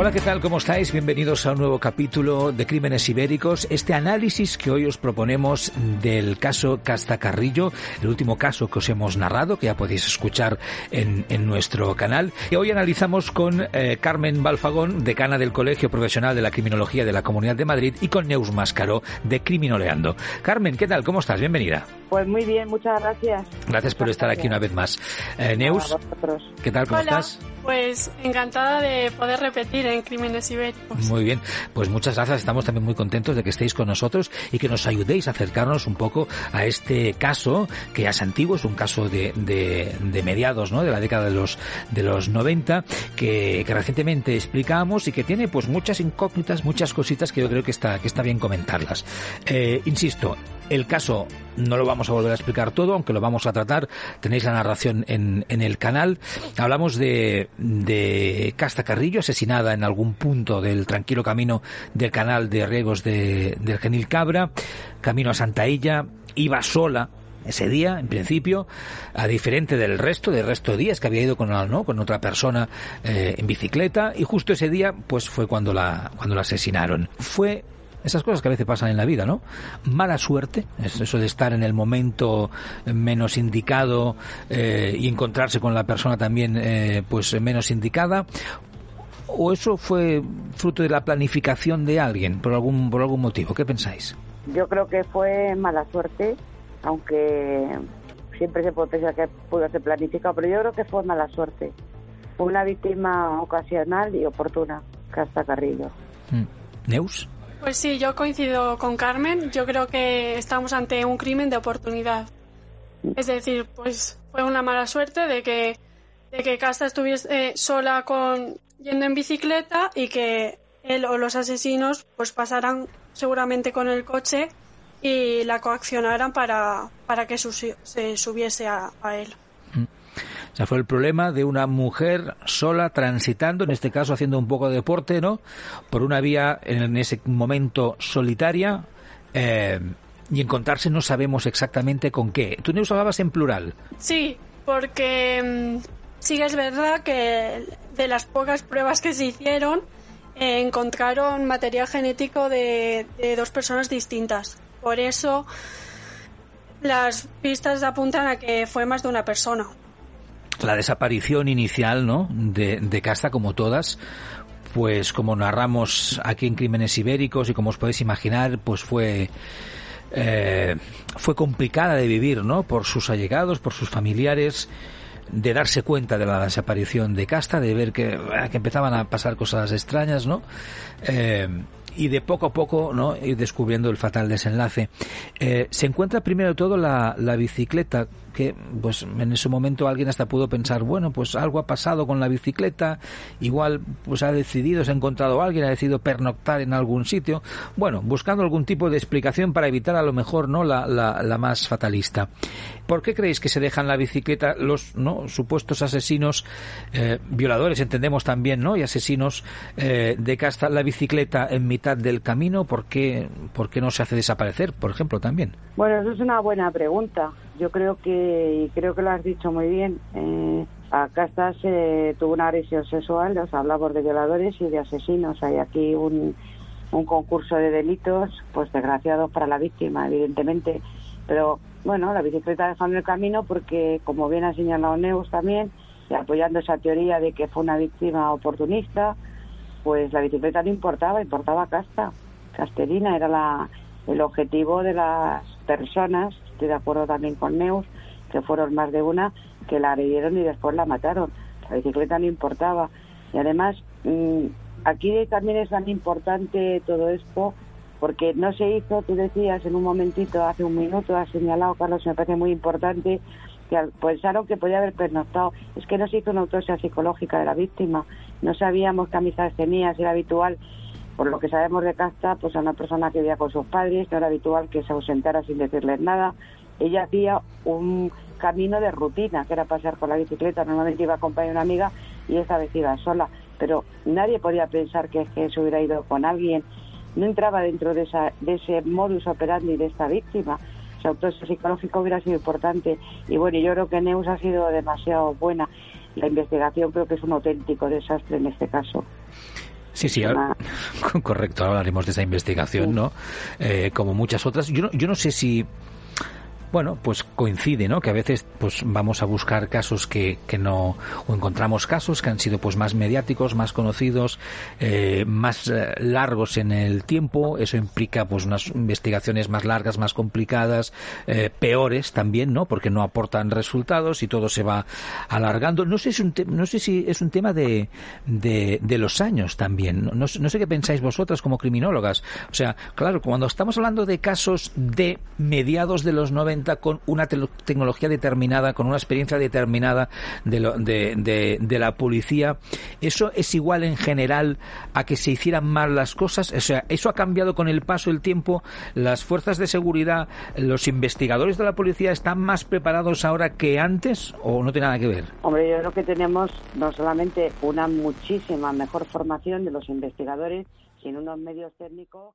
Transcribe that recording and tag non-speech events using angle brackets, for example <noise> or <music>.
Hola, ¿qué tal? ¿Cómo estáis? Bienvenidos a un nuevo capítulo de Crímenes Ibéricos. Este análisis que hoy os proponemos del caso Casta Carrillo, el último caso que os hemos narrado, que ya podéis escuchar en, en nuestro canal. Y hoy analizamos con eh, Carmen Balfagón, decana del Colegio Profesional de la Criminología de la Comunidad de Madrid, y con Neus Máscaro, de Criminoleando. Carmen, ¿qué tal? ¿Cómo estás? Bienvenida. Pues muy bien, muchas gracias. Gracias por estar aquí una vez más. Eh, Neus, ¿qué tal? ¿Cómo Hola, estás? Pues encantada de poder repetir en Crímenes Ibéricos. Muy bien, pues muchas gracias. Estamos también muy contentos de que estéis con nosotros y que nos ayudéis a acercarnos un poco a este caso que es antiguo, es un caso de, de, de mediados, ¿no? De la década de los de los 90 que, que recientemente explicamos y que tiene pues muchas incógnitas, muchas cositas que yo creo que está que está bien comentarlas. Eh, insisto, el caso no lo vamos a volver a explicar todo, aunque lo vamos a tratar. Tenéis la narración en, en el canal. Hablamos de, de Casta Carrillo, asesinada en algún punto del tranquilo camino del canal de riegos de, del Genil Cabra, camino a Santa Illa. Iba sola ese día, en principio, a diferente del resto, del resto de días que había ido con, con otra persona eh, en bicicleta, y justo ese día, pues fue cuando la, cuando la asesinaron. Fue esas cosas que a veces pasan en la vida, ¿no? Mala suerte, es eso de estar en el momento menos indicado eh, y encontrarse con la persona también eh, pues menos indicada. ¿O eso fue fruto de la planificación de alguien por algún, por algún motivo? ¿Qué pensáis? Yo creo que fue mala suerte, aunque siempre se puede pensar que pudo ser planificado, pero yo creo que fue mala suerte. Fue una víctima ocasional y oportuna, Casta Carrillo. Mm. ¿Neus? Pues sí, yo coincido con Carmen. Yo creo que estamos ante un crimen de oportunidad. Es decir, pues fue una mala suerte de que, de que Casta estuviese eh, sola con, yendo en bicicleta y que él o los asesinos pues pasaran seguramente con el coche y la coaccionaran para, para que se subiese a él. O sea, fue el problema de una mujer sola transitando, en este caso haciendo un poco de deporte, ¿no? Por una vía en ese momento solitaria eh, y encontrarse no sabemos exactamente con qué. Tú Neus hablabas en plural. Sí, porque mm, sí que es verdad que de las pocas pruebas que se hicieron eh, encontraron material genético de dos personas distintas. Por eso las pistas apuntan a que fue más de una persona. La desaparición inicial, ¿no? De, de Casta, como todas, pues como narramos aquí en Crímenes Ibéricos y como os podéis imaginar, pues fue eh, fue complicada de vivir, ¿no? Por sus allegados, por sus familiares, de darse cuenta de la desaparición de Casta, de ver que, que empezaban a pasar cosas extrañas, ¿no? Eh, y de poco a poco no ir descubriendo el fatal desenlace. Eh, se encuentra primero todo la, la bicicleta, que pues en ese momento alguien hasta pudo pensar, bueno, pues algo ha pasado con la bicicleta, igual pues ha decidido, se ha encontrado alguien, ha decidido pernoctar en algún sitio, bueno, buscando algún tipo de explicación para evitar a lo mejor no la, la, la más fatalista. ¿Por qué creéis que se dejan la bicicleta los no supuestos asesinos, eh, violadores, entendemos también, ¿no? Y asesinos eh, de casta la bicicleta en mitad del camino, ¿por qué, ¿por qué no se hace desaparecer, por ejemplo, también? Bueno, eso es una buena pregunta. Yo creo que, creo que lo has dicho muy bien, eh, acá estás, eh, tuvo una agresión sexual, os hablamos de violadores y de asesinos. Hay aquí un, un concurso de delitos, pues desgraciados para la víctima, evidentemente. Pero bueno, la bicicleta dejando el camino porque, como bien ha señalado Neus también, apoyando esa teoría de que fue una víctima oportunista, pues la bicicleta no importaba, importaba casta. Casterina era la, el objetivo de las personas, estoy de acuerdo también con Neus, que fueron más de una, que la agredieron y después la mataron. La bicicleta no importaba. Y además, mmm, aquí también es tan importante todo esto, porque no se hizo, tú decías en un momentito, hace un minuto, has señalado, Carlos, me parece muy importante, que pensaron que podía haber pernoctado. Es que no se hizo una autopsia psicológica de la víctima, no sabíamos qué amistades tenía, si era habitual por lo que sabemos de Casta, pues a una persona que vivía con sus padres, no era habitual que se ausentara sin decirles nada, ella hacía un camino de rutina, que era pasar con la bicicleta. Normalmente iba a acompañar una amiga y esta vez iba sola. Pero nadie podía pensar que, que se hubiera ido con alguien. No entraba dentro de, esa, de ese modus operandi de esta víctima. O sea, todo psicológico hubiera sido importante. Y bueno, yo creo que Neus ha sido demasiado buena. La investigación creo que es un auténtico desastre en este caso. Sí, sí, <laughs> correcto. Ahora hablaremos de esa investigación, ¿no? Eh, como muchas otras. Yo no, yo no sé si bueno, pues coincide, ¿no? Que a veces pues vamos a buscar casos que, que no, o encontramos casos que han sido pues más mediáticos, más conocidos, eh, más eh, largos en el tiempo. Eso implica pues unas investigaciones más largas, más complicadas, eh, peores también, ¿no? Porque no aportan resultados y todo se va alargando. No sé si, un no sé si es un tema de, de, los años también. No, no, sé qué pensáis vosotras como criminólogas. O sea, claro, cuando estamos hablando de casos de mediados de los 90, con una tecnología determinada, con una experiencia determinada de, de, la policía. ¿Eso es igual en general a que se hicieran mal las cosas? O sea, ¿eso ha cambiado con el paso del tiempo? ¿Las fuerzas de seguridad, los investigadores de la policía están más preparados ahora que antes o no tiene nada que ver? Hombre, yo creo que tenemos no solamente una muchísima mejor formación de los investigadores, sino unos medios técnicos.